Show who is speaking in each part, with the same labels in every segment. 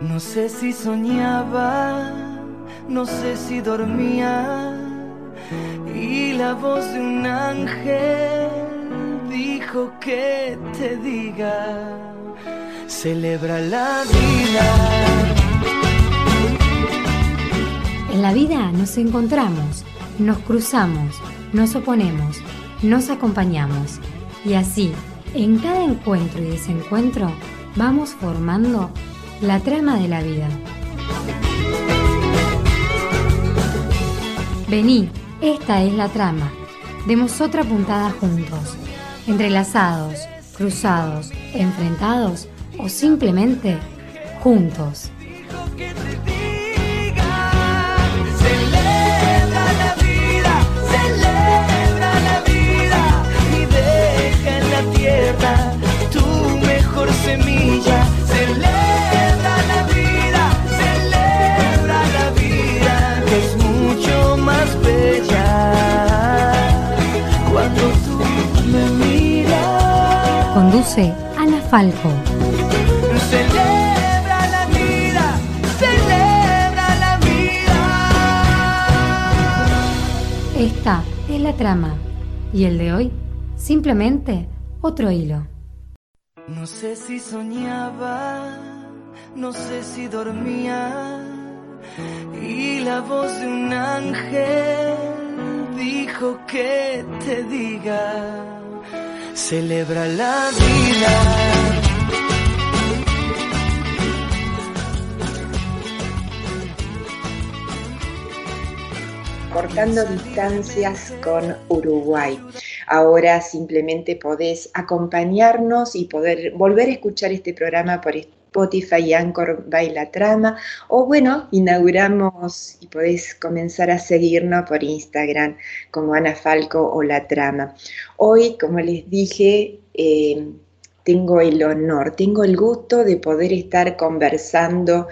Speaker 1: No sé si soñaba, no sé si dormía, y la voz de un ángel dijo que te diga, celebra la vida.
Speaker 2: En la vida nos encontramos, nos cruzamos, nos oponemos, nos acompañamos, y así, en cada encuentro y desencuentro, vamos formando la trama de la vida. Vení, esta es la trama. Demos otra puntada juntos, entrelazados, cruzados, enfrentados o simplemente juntos.
Speaker 1: Celebra
Speaker 2: Falco.
Speaker 1: Celebra la vida, celebra la vida.
Speaker 2: Esta es la trama. Y el de hoy, simplemente otro hilo.
Speaker 1: No sé si soñaba, no sé si dormía, y la voz de un ángel dijo que te diga, celebra la vida.
Speaker 3: cortando distancias con Uruguay. Ahora simplemente podés acompañarnos y poder volver a escuchar este programa por Spotify y Anchor Baila Trama. O bueno, inauguramos y podés comenzar a seguirnos por Instagram como Ana Falco o La Trama. Hoy, como les dije, eh, tengo el honor, tengo el gusto de poder estar conversando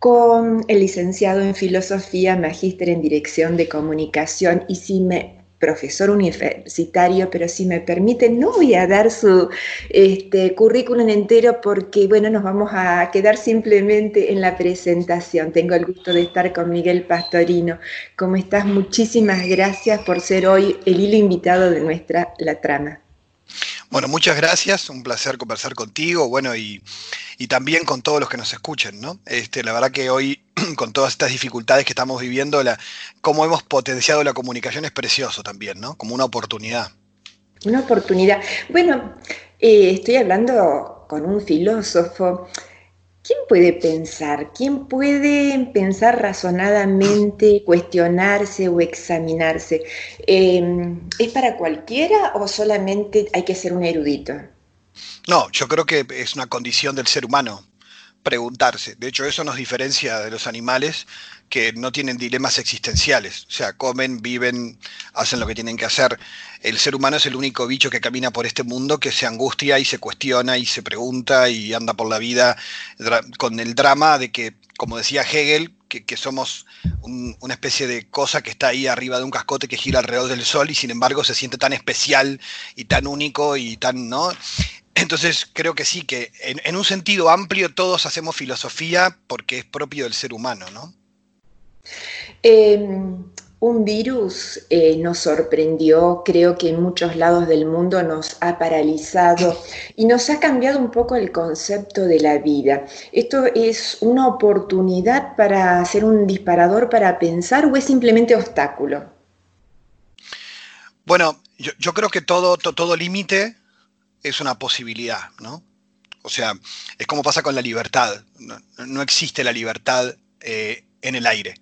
Speaker 3: con el licenciado en filosofía, magíster en dirección de comunicación y si me profesor universitario, pero si me permiten, no voy a dar su este, currículum entero porque, bueno, nos vamos a quedar simplemente en la presentación. Tengo el gusto de estar con Miguel Pastorino. ¿Cómo estás? Muchísimas gracias por ser hoy el hilo invitado de nuestra La Trama.
Speaker 4: Bueno, muchas gracias, un placer conversar contigo, bueno, y, y, también con todos los que nos escuchen, ¿no? Este, la verdad que hoy, con todas estas dificultades que estamos viviendo, la, cómo hemos potenciado la comunicación es precioso también, ¿no? Como una oportunidad.
Speaker 3: Una oportunidad. Bueno, eh, estoy hablando con un filósofo. ¿Quién puede pensar? ¿Quién puede pensar razonadamente, cuestionarse o examinarse? Eh, ¿Es para cualquiera o solamente hay que ser un erudito?
Speaker 4: No, yo creo que es una condición del ser humano preguntarse. De hecho, eso nos diferencia de los animales que no tienen dilemas existenciales. O sea, comen, viven, hacen lo que tienen que hacer. El ser humano es el único bicho que camina por este mundo que se angustia y se cuestiona y se pregunta y anda por la vida con el drama de que, como decía Hegel, que, somos un, una especie de cosa que está ahí arriba de un cascote que gira alrededor del sol y sin embargo se siente tan especial y tan único y tan, ¿no? Entonces creo que sí, que en, en, un sentido amplio todos hacemos filosofía porque es propio del ser humano, ¿no?
Speaker 3: Eh, un virus eh, nos sorprendió, creo que en muchos lados del mundo nos ha paralizado y nos ha cambiado un poco el concepto de la vida. ¿Esto es una oportunidad para hacer un disparador para pensar o es simplemente obstáculo?
Speaker 4: Bueno, yo, yo creo que todo, to, todo límite es una posibilidad, ¿no? O sea, es como pasa con la libertad. No, no existe la libertad eh, en el aire.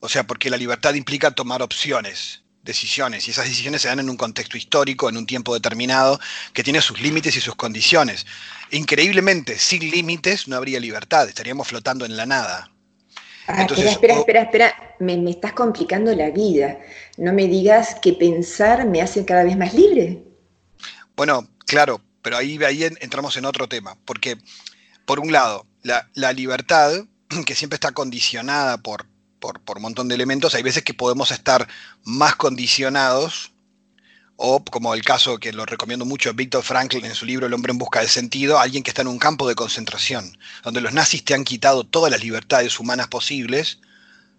Speaker 4: O sea, porque la libertad implica tomar opciones, decisiones, y esas decisiones se dan en un contexto histórico, en un tiempo determinado, que tiene sus límites y sus condiciones. Increíblemente, sin límites no habría libertad, estaríamos flotando en la nada.
Speaker 3: Ah, Entonces, espera, espera, espera, espera. Me, me estás complicando la vida. No me digas que pensar me hace cada vez más libre.
Speaker 4: Bueno, claro, pero ahí, ahí entramos en otro tema, porque por un lado, la, libertad, que siempre está condicionada por, por, por, un montón de elementos, hay veces que podemos estar más condicionados o como el caso que lo recomiendo mucho Víctor Frankl en su libro El hombre en busca de sentido, alguien que está en un campo de concentración, donde los nazis te han quitado todas las libertades humanas posibles,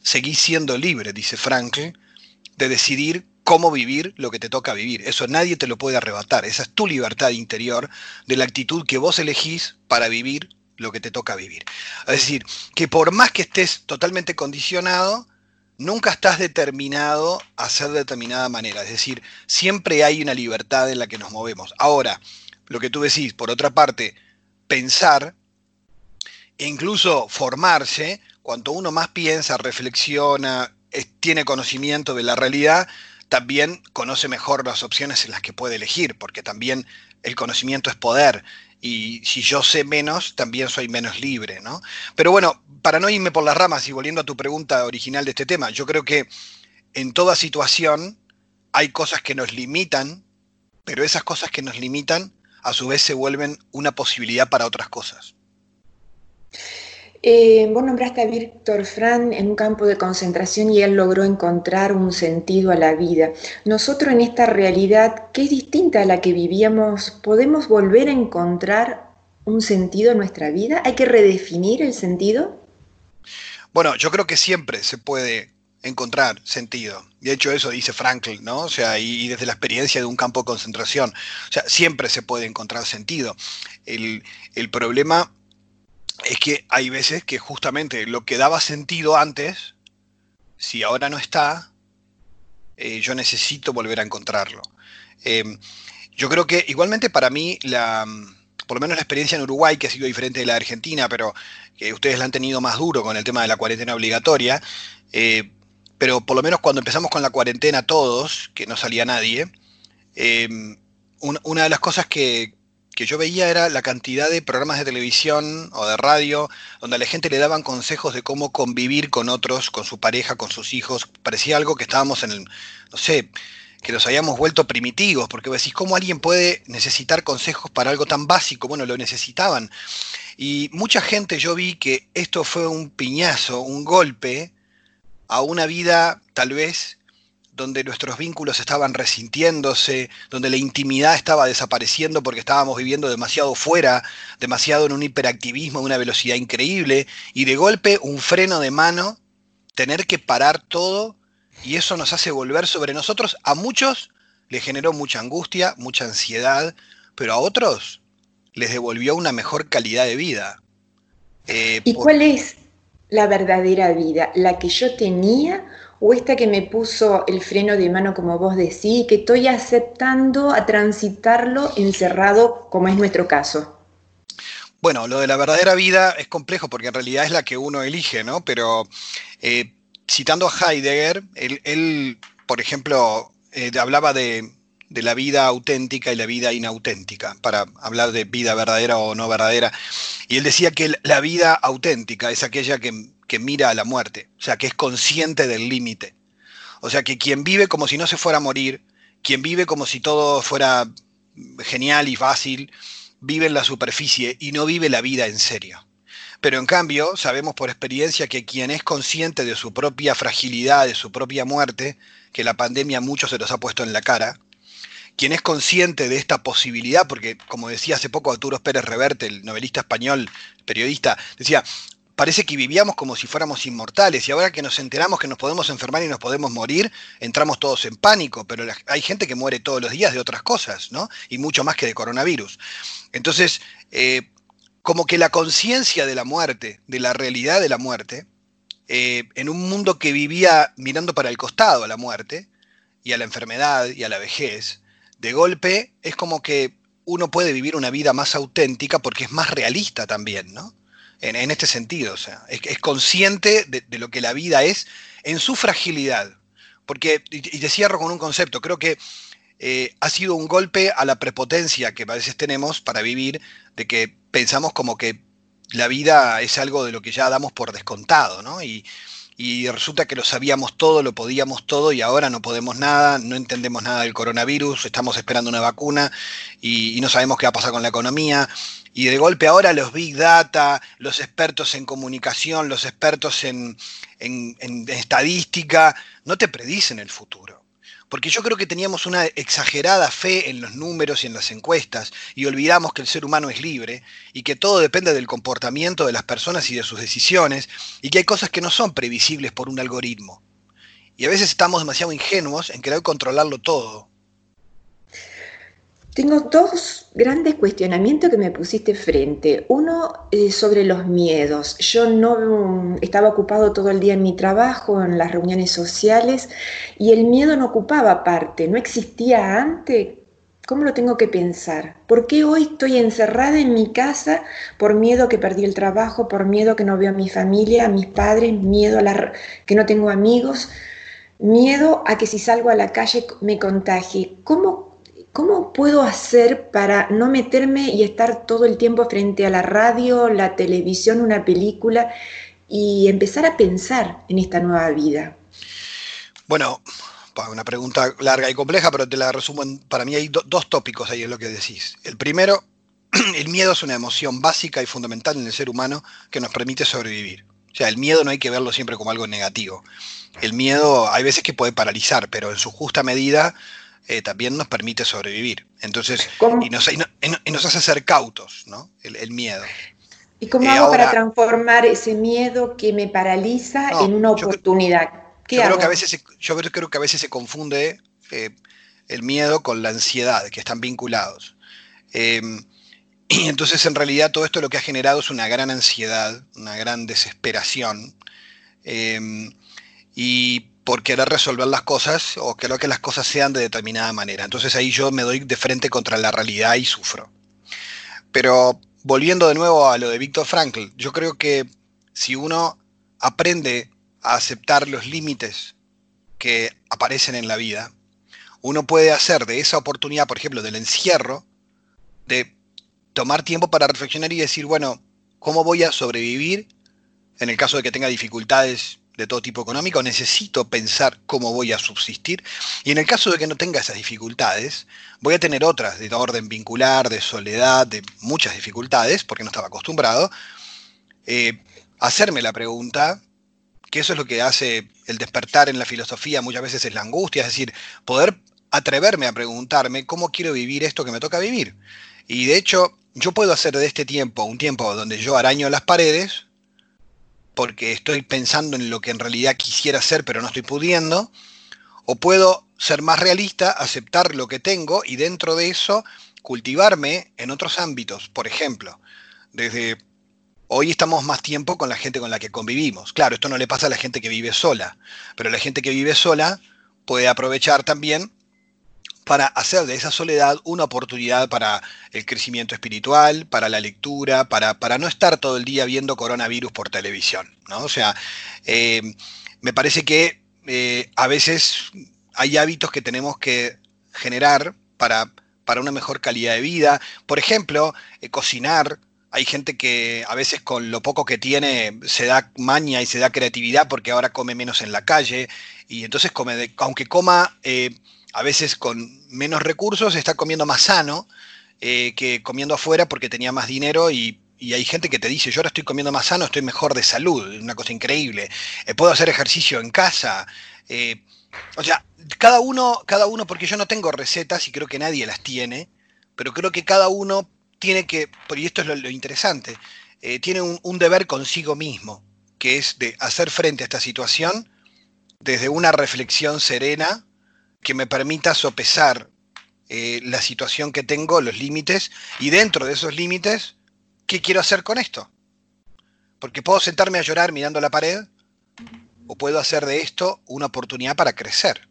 Speaker 4: seguís siendo libre, dice Frankl, de decidir cómo vivir lo que te toca vivir. Eso nadie te lo puede arrebatar. Esa es tu libertad interior de la actitud que vos elegís para vivir lo que te toca vivir. Es decir, que por más que estés totalmente condicionado, nunca estás determinado a ser de determinada manera. Es decir, siempre hay una libertad en la que nos movemos. Ahora, lo que tú decís, por otra parte, pensar e incluso formarse, cuanto uno más piensa, reflexiona, tiene conocimiento de la realidad, también conoce mejor las opciones en las que puede elegir, porque también el conocimiento es poder. Y si yo sé menos, también soy menos libre, ¿no? Pero bueno, para no irme por las ramas y volviendo a tu pregunta original de este tema, yo creo que en toda situación hay cosas que nos limitan, pero esas cosas que nos limitan a su vez se vuelven una posibilidad para otras cosas.
Speaker 3: Eh, vos nombraste a Víctor Fran en un campo de concentración y él logró encontrar un sentido a la vida. Nosotros en esta realidad, que es distinta a la que vivíamos, ¿podemos volver a encontrar un sentido en nuestra vida? ¿Hay que redefinir el sentido?
Speaker 4: Bueno, yo creo que siempre se puede encontrar sentido. De hecho, eso dice Frankl, ¿no? O sea, y, desde la experiencia de un campo de concentración. O sea, siempre se puede encontrar sentido. El problema es que hay veces que justamente lo que daba sentido antes, si ahora no está, eh, yo necesito volver a encontrarlo. Em, yo creo que igualmente para mí, la, por lo menos la experiencia en Uruguay, que ha sido diferente de la de Argentina, pero que ustedes la han tenido más duro con el tema de la cuarentena obligatoria, eh, pero por lo menos cuando empezamos con la cuarentena todos, que no salía nadie, em, una de las cosas que, que yo veía era la cantidad de programas de televisión o de radio donde a la gente le daban consejos de cómo convivir con otros, con su pareja, con sus hijos. Parecía algo que estábamos en el, no sé, que nos habíamos vuelto primitivos, porque decís, ¿cómo alguien puede necesitar consejos para algo tan básico? Bueno, lo necesitaban. Y mucha gente yo vi que esto fue un piñazo, un golpe a una vida tal vez donde nuestros vínculos estaban resintiéndose, donde la intimidad estaba desapareciendo porque estábamos viviendo demasiado fuera, demasiado en un hiperactivismo, una velocidad increíble, y de golpe un freno de mano, tener que parar todo, y eso nos hace volver sobre nosotros. A muchos les generó mucha angustia, mucha ansiedad, pero a otros les devolvió una mejor calidad de vida.
Speaker 3: Eh, ¿Y cuál es la verdadera vida? ¿La que yo tenía? O esta que me puso el freno de mano, como vos decís, que estoy aceptando a transitarlo encerrado, como es nuestro caso?
Speaker 4: Bueno, lo de la verdadera vida es complejo porque en realidad es la que uno elige, ¿no? Pero eh, citando a Heidegger, él, por ejemplo, eh, hablaba de, de la vida auténtica y la vida inauténtica, para hablar de vida verdadera o no verdadera. Y él decía que la vida auténtica es aquella que que mira a la muerte, o sea, que es consciente del límite. O sea, que quien vive como si no se fuera a morir, quien vive como si todo fuera genial y fácil, vive en la superficie y no vive la vida en serio. Pero en cambio, sabemos por experiencia que quien es consciente de su propia fragilidad, de su propia muerte, que la pandemia a muchos se los ha puesto en la cara, quien es consciente de esta posibilidad, porque como decía hace poco Arturo Pérez Reverte, el novelista español, periodista, decía, parece que vivíamos como si fuéramos inmortales y ahora que nos enteramos que nos podemos enfermar y nos podemos morir, entramos todos en pánico, pero hay gente que muere todos los días de otras cosas, ¿no? Y mucho más que de coronavirus. Entonces, eh, como que la conciencia de la muerte, de la realidad de la muerte, eh, en un mundo que vivía mirando para el costado a la muerte y a la enfermedad y a la vejez, de golpe es como que uno puede vivir una vida más auténtica porque es más realista también, ¿no? En, este sentido, o sea, es, es consciente de, lo que la vida es en su fragilidad. Porque, y, te cierro con un concepto, creo que eh, ha sido un golpe a la prepotencia que a veces tenemos para vivir, de que pensamos como que la vida es algo de lo que ya damos por descontado, ¿no? Y, y resulta que lo sabíamos todo, lo podíamos todo y ahora no podemos nada, no entendemos nada del coronavirus, estamos esperando una vacuna y, no sabemos qué va a pasar con la economía. Y de golpe ahora los big data, los expertos en comunicación, los expertos en, estadística, no te predicen el futuro. porque yo creo que teníamos una exagerada fe en los números y en las encuestas y olvidamos que el ser humano es libre y que todo depende del comportamiento de las personas y de sus decisiones y que hay cosas que no son previsibles por un algoritmo. Y a veces estamos demasiado ingenuos en querer controlarlo todo.
Speaker 3: Tengo dos grandes cuestionamientos que me pusiste frente. Uno eh, sobre los miedos. Yo no mm, estaba ocupado todo el día en mi trabajo, en las reuniones sociales, y el miedo no ocupaba parte, no existía antes. ¿Cómo lo tengo que pensar? ¿Por qué hoy estoy encerrada en mi casa por miedo que perdí el trabajo, por miedo que no veo a mi familia, a mis padres, miedo a la, que no tengo amigos, miedo a que si salgo a la calle me contagie? ¿Cómo ¿Cómo puedo hacer para no meterme y estar todo el tiempo frente a la radio, la televisión, una película y empezar a pensar en esta nueva vida?
Speaker 4: Bueno, una pregunta larga y compleja, pero te la resumo. para mí hay dos tópicos ahí en lo que decís. El primero, el miedo es una emoción básica y fundamental en el ser humano que nos permite sobrevivir. O sea, el miedo no hay que verlo siempre como algo negativo. El miedo hay veces que puede paralizar, pero en su justa medida eh, también nos permite sobrevivir. Entonces, y nos, hace ser cautos, ¿no? El, miedo.
Speaker 3: ¿Y cómo eh, hago para transformar ese miedo que me paraliza en una oportunidad?
Speaker 4: yo, creo que a veces se, yo creo que a veces se confunde eh, el miedo con la ansiedad, que están vinculados. Em, y entonces en realidad todo esto lo que ha generado es una gran ansiedad, una gran desesperación. Em, y por querer resolver las cosas o quiero que las cosas sean de determinada manera. Entonces ahí yo me doy de frente contra la realidad y sufro. Pero volviendo de nuevo a lo de Víctor Frankl, yo creo que si uno aprende a aceptar los límites que aparecen en la vida, uno puede hacer de esa oportunidad, por ejemplo, del encierro, de tomar tiempo para reflexionar y decir, bueno, ¿cómo voy a sobrevivir en el caso de que tenga dificultades de todo tipo económico, necesito pensar cómo voy a subsistir. Y en el caso de que no tenga esas dificultades, voy a tener otras de orden vincular, de soledad, de muchas dificultades, porque no estaba acostumbrado. Eh, hacerme la pregunta, que eso es lo que hace el despertar en la filosofía, muchas veces es la angustia, es decir, poder atreverme a preguntarme cómo quiero vivir esto que me toca vivir. Y de hecho, yo puedo hacer de este tiempo un tiempo donde yo araño las paredes, porque estoy pensando en lo que en realidad quisiera hacer pero no estoy pudiendo, o puedo ser más realista, aceptar lo que tengo y dentro de eso cultivarme en otros ámbitos. Por ejemplo, desde hoy estamos más tiempo con la gente con la que convivimos. Claro, esto no le pasa a la gente que vive sola, pero la gente que vive sola puede aprovechar también para hacer de esa soledad una oportunidad para el crecimiento espiritual, para la lectura, para, para no estar todo el día viendo coronavirus por televisión. ¿no? O sea, eh, me parece que eh, a veces hay hábitos que tenemos que generar para, para una mejor calidad de vida. Por ejemplo, eh, cocinar. Hay gente que a veces con lo poco que tiene se da maña y se da creatividad porque ahora come menos en la calle y entonces come, aunque coma a veces con menos recursos está comiendo más sano eh, que comiendo afuera porque tenía más dinero y, hay gente que te dice, yo ahora estoy comiendo más sano, estoy mejor de salud, una cosa increíble, eh, puedo hacer ejercicio en casa. Eh, o sea, cada uno, cada uno, porque yo no tengo recetas y creo que nadie las tiene, pero creo que cada uno tiene que, y esto es lo, interesante, tiene un deber consigo mismo, que es de hacer frente a esta situación desde una reflexión serena, que me permita sopesar eh, la situación que tengo, los límites, y dentro de esos límites, ¿qué quiero hacer con esto? Porque puedo sentarme a llorar mirando la pared, o puedo hacer de esto una oportunidad para crecer.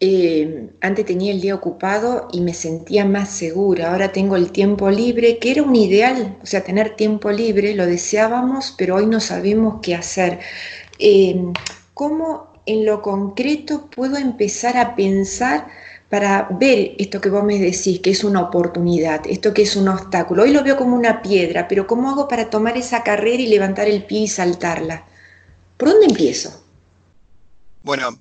Speaker 3: Eh, antes tenía el día ocupado y me sentía más segura, ahora tengo el tiempo libre, que era un ideal, o sea, tener tiempo libre, lo deseábamos, pero hoy no sabemos qué hacer. Eh, ¿Cómo en lo concreto puedo empezar a pensar para ver esto que vos me decís, que es una oportunidad, esto que es un obstáculo? Hoy lo veo como una piedra, pero ¿cómo hago para tomar esa carrera y levantar el pie y saltarla? ¿Por dónde empiezo?
Speaker 4: Bueno,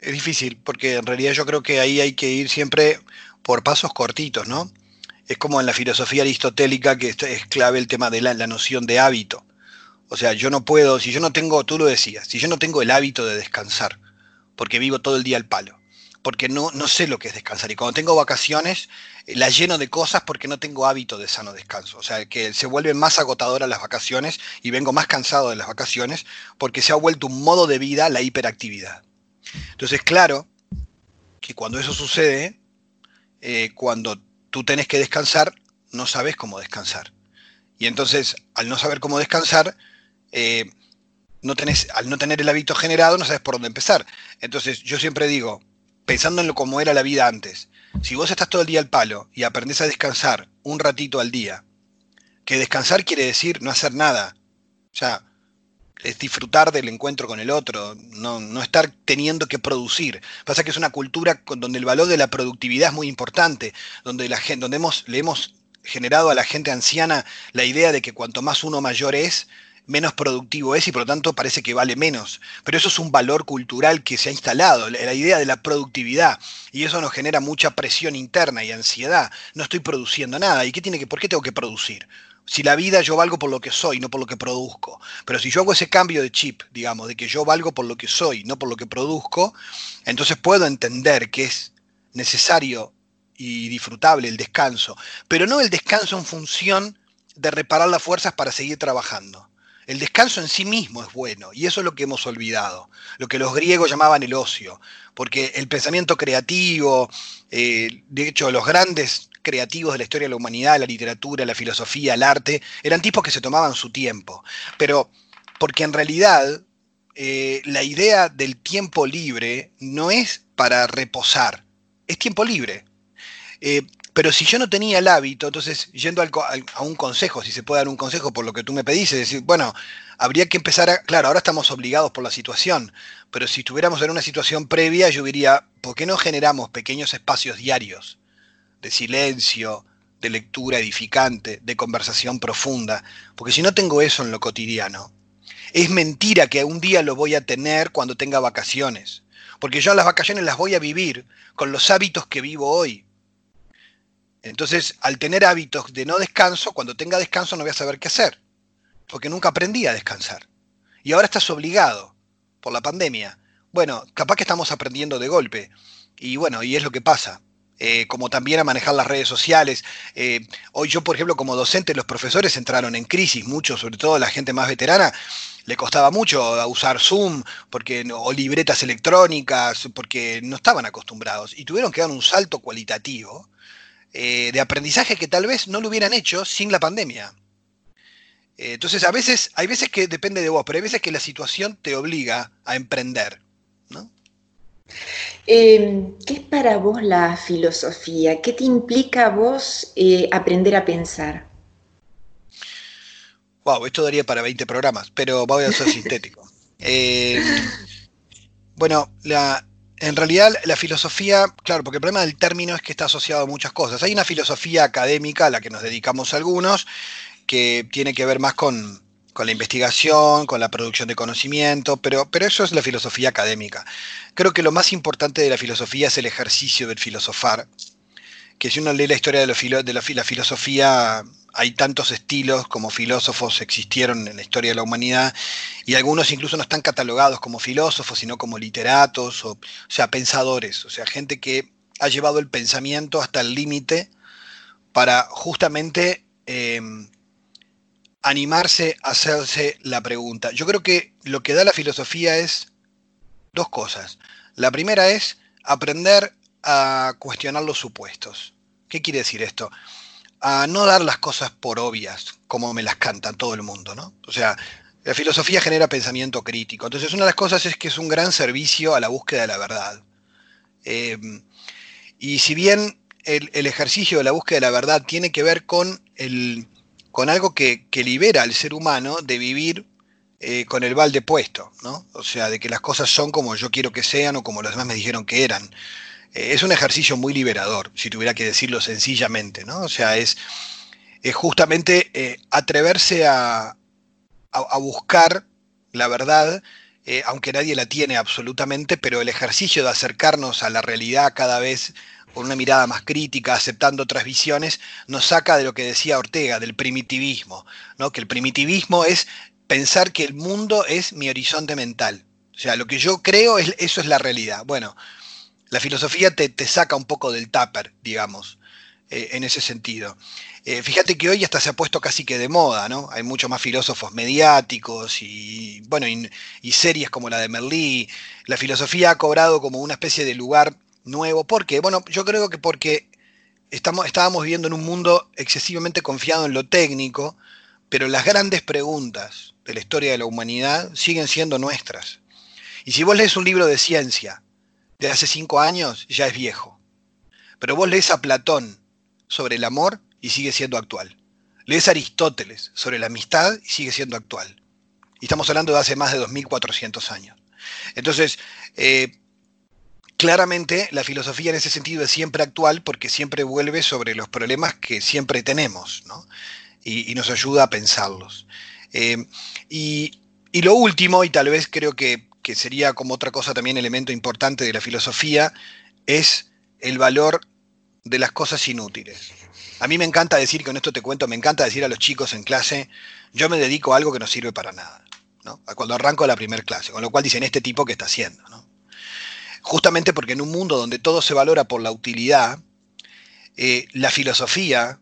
Speaker 4: es difícil, porque en realidad yo creo que ahí hay que ir siempre por pasos cortitos, ¿no? Es como en la filosofía aristotélica que es clave el tema de la, la noción de hábito. O sea, yo no puedo, si yo no tengo, tú lo decías, si yo no tengo el hábito de descansar, porque vivo todo el día al palo, porque no, no sé lo que es descansar. Y cuando tengo vacaciones, eh, las lleno de cosas porque no tengo hábito de sano descanso. O sea, que se vuelven más agotadoras las vacaciones y vengo más cansado de las vacaciones porque se ha vuelto un modo de vida la hiperactividad. Entonces, claro que cuando eso sucede, eh, cuando tú tenés que descansar, no sabes cómo descansar. Y entonces, al no saber cómo descansar, eh, no al no tener el hábito generado, no sabes por dónde empezar. Entonces, yo siempre digo, pensando en lo como era la vida antes, si vos estás todo el día al palo y aprendés a descansar un ratito al día, que descansar quiere decir no hacer nada. Sea, es disfrutar del encuentro con el otro, no, no, estar teniendo que producir. Pasa que es una cultura donde el valor de la productividad es muy importante, donde, la gente, donde hemos, le hemos generado a la gente anciana la idea de que cuanto más uno mayor es, menos productivo es y por lo tanto parece que vale menos. Pero eso es un valor cultural que se ha instalado, la idea de la productividad. Y eso nos genera mucha presión interna y ansiedad. No estoy produciendo nada. ¿Y qué tiene que, por qué tengo que producir? Si la vida yo valgo por lo que soy, no por lo que produzco. Pero si yo hago ese cambio de chip, digamos, de que yo valgo por lo que soy, no por lo que produzco, entonces puedo entender que es necesario y disfrutable el descanso. Pero no el descanso en función de reparar las fuerzas para seguir trabajando. El descanso en sí mismo es bueno, y eso es lo que hemos olvidado, lo que los griegos llamaban el ocio, porque el pensamiento creativo, eh, de hecho los grandes creativos de la historia de la humanidad, la literatura, la filosofía, el arte, eran tipos que se tomaban su tiempo, pero porque en realidad eh, la idea del tiempo libre no es para reposar, es tiempo libre. Eh, pero si yo no tenía el hábito, entonces yendo a un consejo, si se puede dar un consejo por lo que tú me pedís, es decir, bueno, habría que empezar a, claro, ahora estamos obligados por la situación, pero si estuviéramos en una situación previa, yo diría, ¿por qué no generamos pequeños espacios diarios de silencio, de lectura edificante, de conversación profunda? Porque si no tengo eso en lo cotidiano, es mentira que un día lo voy a tener cuando tenga vacaciones, porque yo las vacaciones las voy a vivir con los hábitos que vivo hoy entonces, al tener hábitos de no descanso, cuando tenga descanso no voy a saber qué hacer, porque nunca aprendí a descansar. Y ahora estás obligado por la pandemia. Bueno, capaz que estamos aprendiendo de golpe. Y bueno, y es lo que pasa. Eh, como también a manejar las redes sociales. Eh, hoy yo, por ejemplo, como docente, los profesores entraron en crisis, mucho, sobre todo la gente más veterana, le costaba mucho usar Zoom porque, o libretas electrónicas, porque no estaban acostumbrados. Y tuvieron que dar un salto cualitativo eh, de aprendizaje que tal vez no lo hubieran hecho sin la pandemia. Eh, entonces, a veces, hay veces que depende de vos, pero hay veces que la situación te obliga a emprender. ¿no?
Speaker 3: Em, ¿Qué es para vos la filosofía? ¿Qué te implica a vos eh, aprender a pensar?
Speaker 4: Wow, esto daría para 20 programas, pero voy a ser sintético. bueno, la, en realidad la filosofía, claro, porque el problema del término es que está asociado a muchas cosas. Hay una filosofía académica a la que nos dedicamos algunos, que tiene que ver más con, la investigación, con la producción de conocimiento, pero, pero eso es la filosofía académica. Creo que lo más importante de la filosofía es el ejercicio del filosofar, que si uno lee la historia de, de la, la filosofía hay tantos estilos como filósofos existieron en la historia de la humanidad y algunos incluso no están catalogados como filósofos, sino como literatos, o, sea, pensadores, o sea, gente que ha llevado el pensamiento hasta el límite para justamente em, animarse a hacerse la pregunta. Yo creo que lo que da la filosofía es dos cosas. La primera es aprender a cuestionar los supuestos. ¿Qué quiere decir esto? a no dar las cosas por obvias, como me las canta todo el mundo, ¿no? O sea, la filosofía genera pensamiento crítico. Entonces, una de las cosas es que es un gran servicio a la búsqueda de la verdad. Em, y si bien el, ejercicio de la búsqueda de la verdad tiene que ver con, el, con algo que, libera al ser humano de vivir eh, con el balde puesto, ¿no? O sea, de que las cosas son como yo quiero que sean o como los demás me dijeron que eran. Eh, es un ejercicio muy liberador, si tuviera que decirlo sencillamente, ¿no? O sea, es, justamente eh, atreverse a, buscar la verdad, eh, aunque nadie la tiene absolutamente, pero el ejercicio de acercarnos a la realidad cada vez con una mirada más crítica, aceptando otras visiones, nos saca de lo que decía Ortega, del primitivismo, ¿no? que el primitivismo es pensar que el mundo es mi horizonte mental. O sea, lo que yo creo, es, eso es la realidad. Bueno, la filosofía te, saca un poco del tupper, digamos, eh, en ese sentido. Eh, fíjate que hoy hasta se ha puesto casi que de moda, ¿no? Hay muchos más filósofos mediáticos y, bueno, y, series como la de Merlí. La filosofía ha cobrado como una especie de lugar nuevo. ¿Por qué? Bueno, yo creo que porque estamos, estábamos viviendo en un mundo excesivamente confiado en lo técnico, pero las grandes preguntas de la historia de la humanidad siguen siendo nuestras. Y si vos lees un libro de ciencia de hace cinco años, ya es viejo. Pero vos lees a Platón sobre el amor y sigue siendo actual. Lees a Aristóteles sobre la amistad y sigue siendo actual. Y estamos hablando de hace más de 2400 años. Entonces, eh, claramente la filosofía en ese sentido es siempre actual porque siempre vuelve sobre los problemas que siempre tenemos y, nos ayuda a pensarlos. Eh, y, lo último, y tal vez creo que, que sería como otra cosa también elemento importante de la filosofía, es el valor de las cosas inútiles. A mí me encanta decir, con esto te cuento, me encanta decir a los chicos en clase, yo me dedico a algo que no sirve para nada, ¿no? Cuando arranco la primera clase, con lo cual dicen, este tipo que está haciendo, ¿no? Justamente porque en un mundo donde todo se valora por la utilidad, eh, la filosofía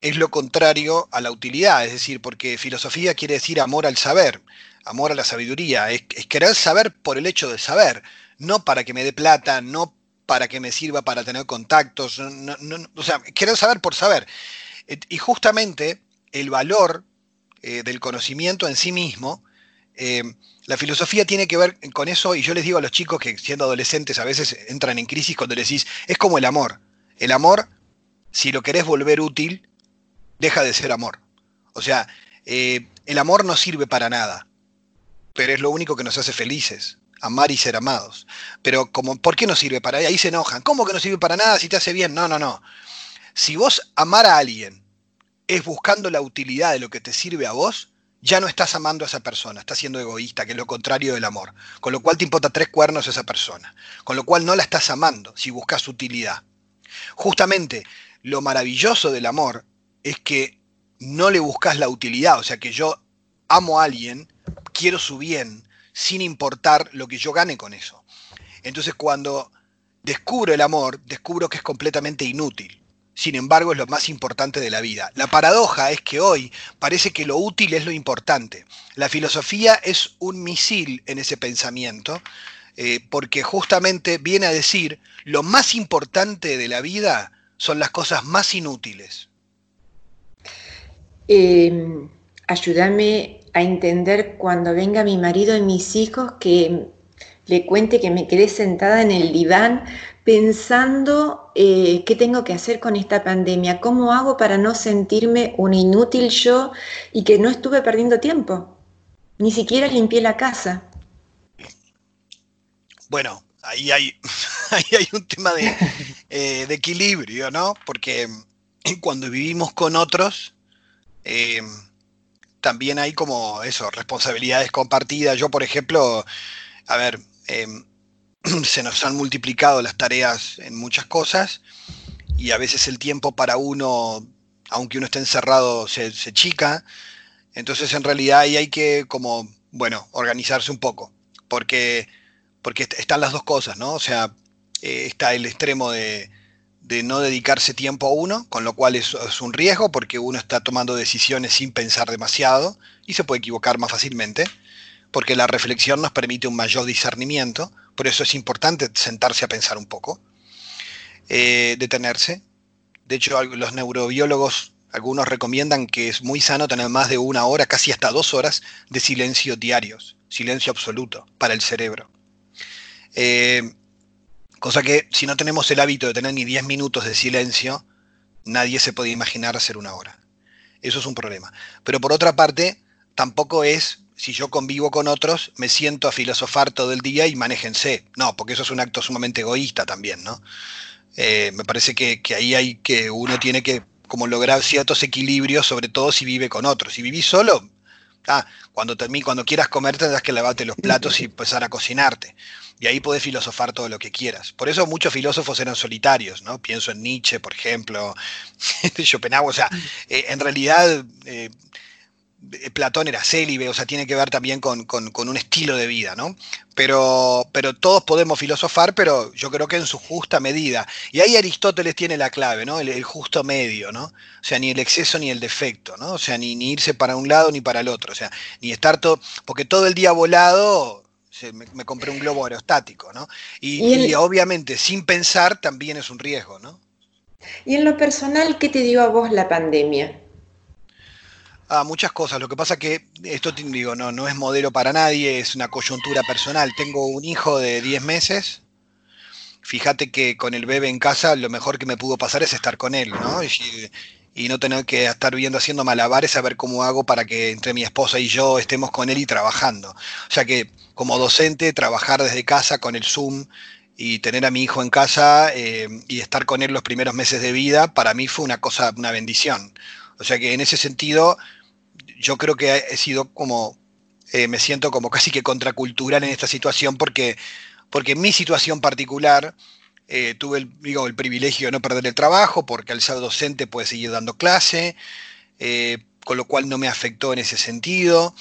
Speaker 4: es lo contrario a la utilidad, es decir, porque filosofía quiere decir amor al saber, amor a la sabiduría, es, querer saber por el hecho de saber, no para que me dé plata, no para que me sirva para tener contactos, o sea, quiero saber por saber. Y justamente el valor eh, del conocimiento en sí mismo, eh, la filosofía tiene que ver con eso, y yo les digo a los chicos que siendo adolescentes a veces entran en crisis cuando les decís, es como el amor. El amor, si lo querés volver útil, deja de ser amor. O sea, eh, el amor no sirve para nada, pero es lo único que nos hace felices amar y ser amados. Pero como, ¿por qué no sirve para ahí se enojan? ¿Cómo que no sirve para nada si te hace bien? No, no, no. Si vos amar a alguien es buscando la utilidad de lo que te sirve a vos, ya no estás amando a esa persona, estás siendo egoísta, que es lo contrario del amor. Con lo cual te importa tres cuernos esa persona. Con lo cual no la estás amando si buscas utilidad. Justamente lo maravilloso del amor es que no le buscas la utilidad, o sea que yo amo a alguien, quiero su bien, sin importar lo que yo gane con eso. Entonces cuando descubro el amor, descubro que es completamente inútil. Sin embargo, es lo más importante de la vida. La paradoja es que hoy parece que lo útil es lo importante. La filosofía es un misil en ese pensamiento, eh, porque justamente viene a decir, lo más importante de la vida son las cosas más inútiles.
Speaker 3: Eh, ayúdame a entender cuando venga mi marido y mis hijos que le cuente que me quedé sentada en el diván pensando eh, qué tengo que hacer con esta pandemia, cómo hago para no sentirme un inútil yo y que no estuve perdiendo tiempo, ni siquiera limpié la casa.
Speaker 4: Bueno, ahí hay, hay un tema de, eh, de, equilibrio, ¿no? Porque cuando vivimos con otros, eh, también hay como eso, responsabilidades compartidas. Yo, por ejemplo, a ver, em, se nos han multiplicado las tareas en muchas cosas y a veces el tiempo para uno, aunque uno esté encerrado, se, chica. Entonces, en realidad ahí hay que como, bueno, organizarse un poco, porque, porque están las dos cosas, ¿no? O sea, eh, está el extremo de, de no dedicarse tiempo a uno, con lo cual es, es, un riesgo porque uno está tomando decisiones sin pensar demasiado y se puede equivocar más fácilmente, porque la reflexión nos permite un mayor discernimiento, por eso es importante sentarse a pensar un poco, eh, detenerse. De hecho, los neurobiólogos, algunos recomiendan que es muy sano tener más de una hora, casi hasta dos horas de silencio diarios, silencio absoluto para el cerebro. Eh, Cosa que si no tenemos el hábito de tener ni 10 minutos de silencio, nadie se puede imaginar hacer una hora. Eso es un problema. Pero por otra parte, tampoco es, si yo convivo con otros, me siento a filosofar todo el día y manéjense. No, porque eso es un acto sumamente egoísta también, ¿no? Eh, me parece que, ahí hay que uno tiene que como lograr ciertos equilibrios, sobre todo si vive con otros. Si vivís solo, ah, cuando, cuando quieras comer tendrás que lavarte los platos y empezar a cocinarte. Y ahí podés filosofar todo lo que quieras. Por eso muchos filósofos eran solitarios, ¿no? Pienso en Nietzsche, por ejemplo, Schopenhauer. O sea, eh, en realidad, eh, eh, Platón era célibe, o sea, tiene que ver también con, un estilo de vida, ¿no? Pero, pero todos podemos filosofar, pero yo creo que en su justa medida. Y ahí Aristóteles tiene la clave, ¿no? El, justo medio, ¿no? O sea, ni el exceso ni el defecto, ¿no? O sea, ni, irse para un lado ni para el otro, o sea, ni estar todo, porque todo el día volado, me, compré un globo aerostático, ¿no? y obviamente sin pensar también es un riesgo, ¿no?
Speaker 3: Y en lo personal, ¿qué te dio a vos la pandemia?
Speaker 4: Ah, muchas cosas. Lo que pasa que esto digo, no, no es modelo para nadie, es una coyuntura personal. Tengo un hijo de 10 meses. Fíjate que con el bebé en casa lo mejor que me pudo pasar es estar con él, ¿no? Y, no tener que estar viendo haciendo malabares a ver cómo hago para que entre mi esposa y yo estemos con él y trabajando. O sea que como docente, trabajar desde casa con el Zoom y tener a mi hijo en casa eh, y estar con él los primeros meses de vida, para mí fue una cosa, una bendición. O sea que en ese sentido yo creo que he sido como, eh, me siento como casi que contracultural en esta situación porque, porque mi situación particular eh, tuve el, digo, el privilegio de no perder el trabajo porque al ser docente puede seguir dando clase, eh, con lo cual no me afectó en ese sentido.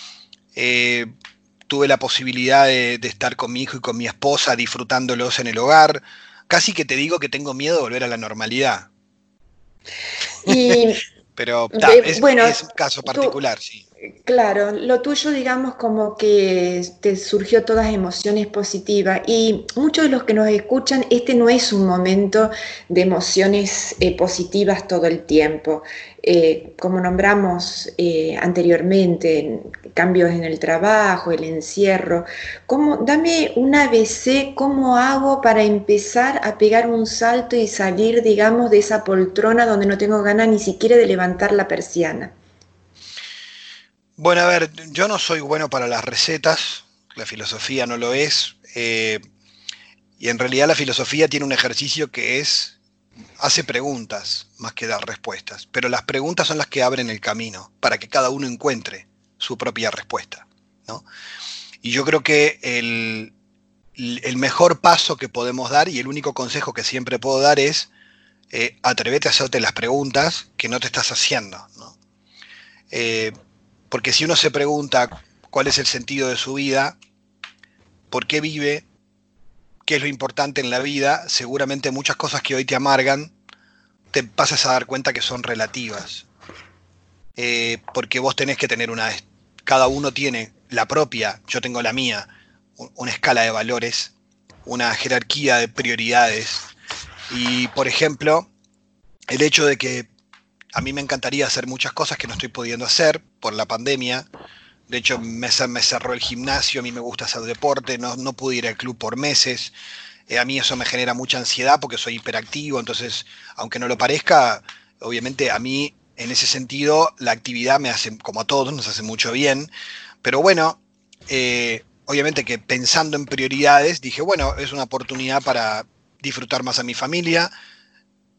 Speaker 4: tuve la posibilidad de, de estar con mi hijo y con mi esposa disfrutándolos en el hogar. Casi que te digo que tengo miedo de volver a la normalidad.
Speaker 3: Y
Speaker 4: pero es, bueno, es un caso particular, sí.
Speaker 3: Claro, lo tuyo digamos como que te surgió todas emociones positivas y muchos de los que nos escuchan, este no es un momento de emociones eh, positivas todo el tiempo. Eh, como nombramos eh, anteriormente, cambios en el trabajo, el encierro. ¿Cómo, dame un ABC, ¿cómo hago para empezar a pegar un salto y salir, digamos, de esa poltrona donde no tengo ganas ni siquiera de levantar la persiana?
Speaker 4: Bueno, a ver, yo no soy bueno para las recetas, la filosofía no lo es, eh, y en realidad la filosofía tiene un ejercicio que es, hace preguntas más que dar respuestas, pero las preguntas son las que abren el camino para que cada uno encuentre su propia respuesta. ¿no? Y yo creo que el, mejor paso que podemos dar y el único consejo que siempre puedo dar es eh, a hacerte las preguntas que no te estás haciendo. ¿no? Eh, porque si uno se pregunta cuál es el sentido de su vida, por qué vive, qué es lo importante en la vida, seguramente muchas cosas que hoy te amargan, te pasas a dar cuenta que son relativas. Eh, porque vos tenés que tener una... Cada uno tiene la propia, yo tengo la mía, una escala de valores, una jerarquía de prioridades. Y, por ejemplo, el hecho de que a mí me encantaría hacer muchas cosas que no estoy pudiendo hacer por la pandemia. De hecho, me, me cerró el gimnasio, a mí me gusta hacer deporte, no, no pude ir al club por meses. Eh, a mí eso me genera mucha ansiedad porque soy hiperactivo, entonces, aunque no lo parezca, obviamente a mí en ese sentido la actividad me hace, como a todos, nos hace mucho bien. Pero bueno, eh, obviamente que pensando en prioridades, dije, bueno, es una oportunidad para disfrutar más a mi familia,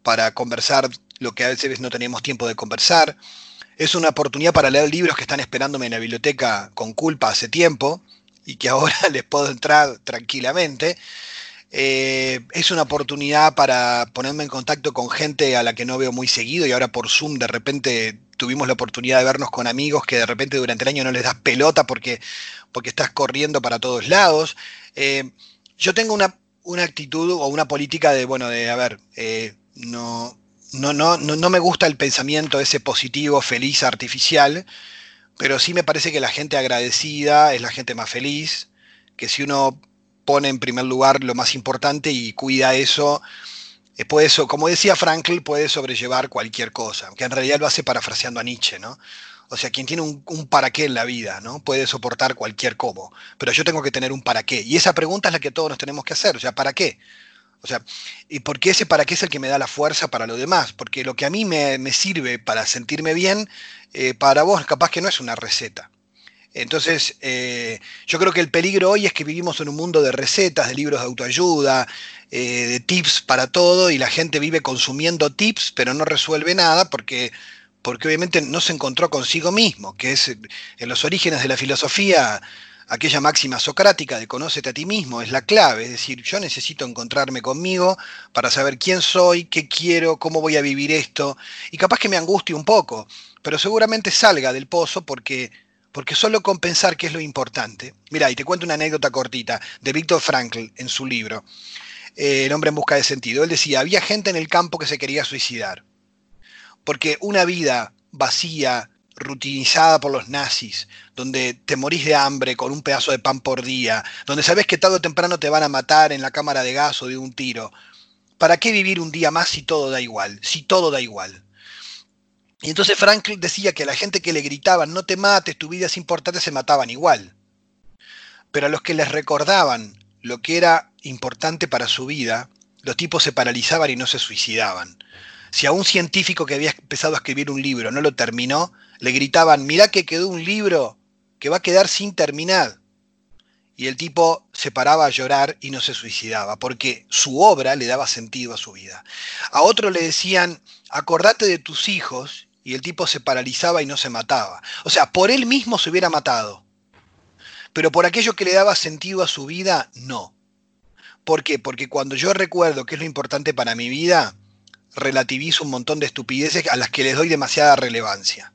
Speaker 4: para conversar lo que a veces no teníamos tiempo de conversar. Es una oportunidad para leer libros que están esperándome en la biblioteca con culpa hace tiempo y que ahora les puedo entrar tranquilamente. Eh, es una oportunidad para ponerme en contacto con gente a la que no veo muy seguido y ahora por Zoom de repente tuvimos la oportunidad de vernos con amigos que de repente durante el año no les das pelota porque, porque estás corriendo para todos lados. Eh, yo tengo una, una, actitud o una política de, bueno, de, a ver, eh, no, no, no, no, me gusta el pensamiento ese positivo, feliz, artificial, pero sí me parece que la gente agradecida es la gente más feliz, que si uno pone en primer lugar lo más importante y cuida eso, eh, puede, como decía Frankl, puede sobrellevar cualquier cosa, que en realidad lo hace parafraseando a Nietzsche, ¿no? O sea, quien tiene un, un, para qué en la vida, ¿no? Puede soportar cualquier cómo, pero yo tengo que tener un para qué. Y esa pregunta es la que todos nos tenemos que hacer, o sea, ¿para qué? O sea, ¿y por qué ese para qué es el que me da la fuerza para lo demás? Porque lo que a mí me, sirve para sentirme bien, eh, para vos capaz que no es una receta. Entonces, eh, yo creo que el peligro hoy es que vivimos en un mundo de recetas, de libros de autoayuda, eh, de tips para todo, y la gente vive consumiendo tips, pero no resuelve nada porque, porque obviamente no se encontró consigo mismo, que es en los orígenes de la filosofía aquella máxima socrática de conócete a ti mismo es la clave, es decir, yo necesito encontrarme conmigo para saber quién soy, qué quiero, cómo voy a vivir esto, y capaz que me angustie un poco, pero seguramente salga del pozo porque, porque solo con pensar que es lo importante. Mira, y te cuento una anécdota cortita de Víctor Frankl en su libro, eh, El hombre en busca de sentido. Él decía, había gente en el campo que se quería suicidar, porque una vida vacía, rutinizada por los nazis, donde te morís de hambre con un pedazo de pan por día, donde sabes que tarde o temprano te van a matar en la cámara de gas o de un tiro. ¿Para qué vivir un día más si todo da igual? Si todo da igual. Y entonces Franklin decía que a la gente que le gritaban, no te mates, tu vida es importante, se mataban igual. Pero a los que les recordaban lo que era importante para su vida, los tipos se paralizaban y no se suicidaban. Si a un científico que había empezado a escribir un libro no lo terminó, le gritaban, mirá que quedó un libro que va a quedar sin terminar. Y el tipo se paraba a llorar y no se suicidaba, porque su obra le daba sentido a su vida. A otro le decían, acordate de tus hijos, y el tipo se paralizaba y no se mataba. O sea, por él mismo se hubiera matado, pero por aquello que le daba sentido a su vida, no. ¿Por qué? Porque cuando yo recuerdo qué es lo importante para mi vida, relativizo un montón de estupideces a las que les doy demasiada relevancia.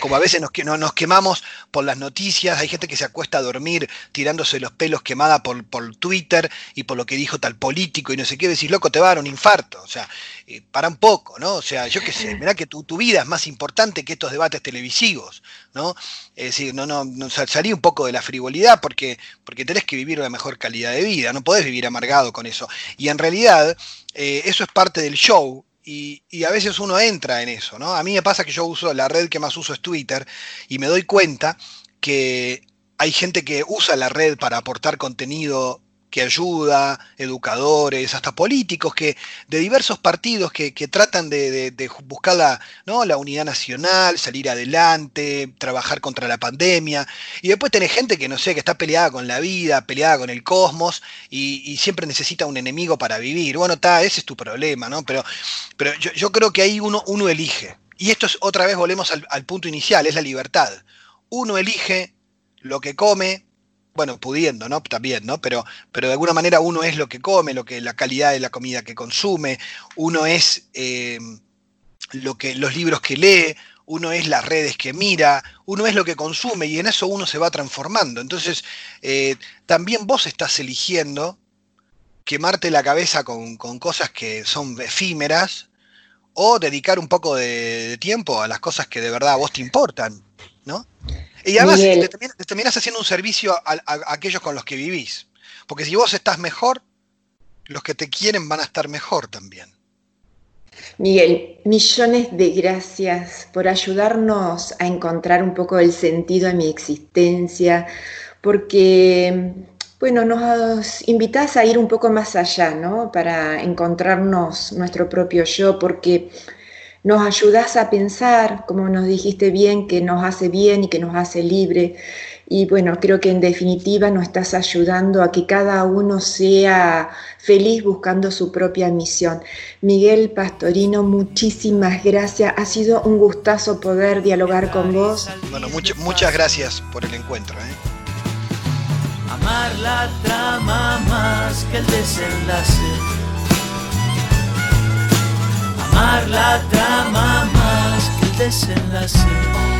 Speaker 4: Como a veces nos, nos, quemamos por las noticias, hay gente que se acuesta a dormir tirándose los pelos quemada por, por Twitter y por lo que dijo tal político y no sé qué, decís, loco, te va a dar un infarto, o sea, eh, para un poco, ¿no? O sea, yo qué sé, mirá que tu, vida es más importante que estos debates televisivos, ¿no? Es decir, no, no, no salí un poco de la frivolidad porque, porque tenés que vivir una mejor calidad de vida, no podés vivir amargado con eso. Y en realidad, eh, eso es parte del show, y, a veces uno entra en eso, ¿no? A mí me pasa que yo uso, la red que más uso es Twitter, y me doy cuenta que hay gente que usa la red para aportar contenido que ayuda, educadores, hasta políticos que, de diversos partidos que, tratan de, buscar la, ¿no? la unidad nacional, salir adelante, trabajar contra la pandemia. Y después tenés gente que no sé, que está peleada con la vida, peleada con el cosmos y, siempre necesita un enemigo para vivir. Bueno, está, ese es tu problema, ¿no? Pero, pero yo, creo que ahí uno, uno elige. Y esto es otra vez volvemos al punto inicial, es la libertad. Uno elige lo que come, bueno, pudiendo, ¿no? También, ¿no? Pero, pero de alguna manera uno es lo que come, lo que, la calidad de la comida que consume, uno es eh, lo que, los libros que lee, uno es las redes que mira, uno es lo que consume y en eso uno se va transformando. Entonces, eh, también vos estás eligiendo quemarte la cabeza con, cosas que son efímeras o dedicar un poco de, de, tiempo a las cosas que de verdad a vos te importan, ¿no? Y además te, terminas haciendo un servicio a, aquellos con los que vivís. Porque si vos estás mejor, los que te quieren van a estar mejor también.
Speaker 3: Miguel, millones de gracias por ayudarnos a encontrar un poco el sentido a mi existencia, porque, bueno, nos invitas a ir un poco más allá, ¿no? Para encontrarnos nuestro propio yo, porque nos ayudas a pensar, como nos dijiste bien, que nos hace bien y que nos hace libre. Y bueno, creo que en definitiva nos estás ayudando a que cada uno sea feliz buscando su propia misión. Miguel Pastorino, muchísimas gracias. Ha sido un gustazo poder dialogar con vos.
Speaker 4: Bueno, muchas gracias por el encuentro. ¿eh?
Speaker 1: Amar la trama más que el desenlace la trama más que el desenlace.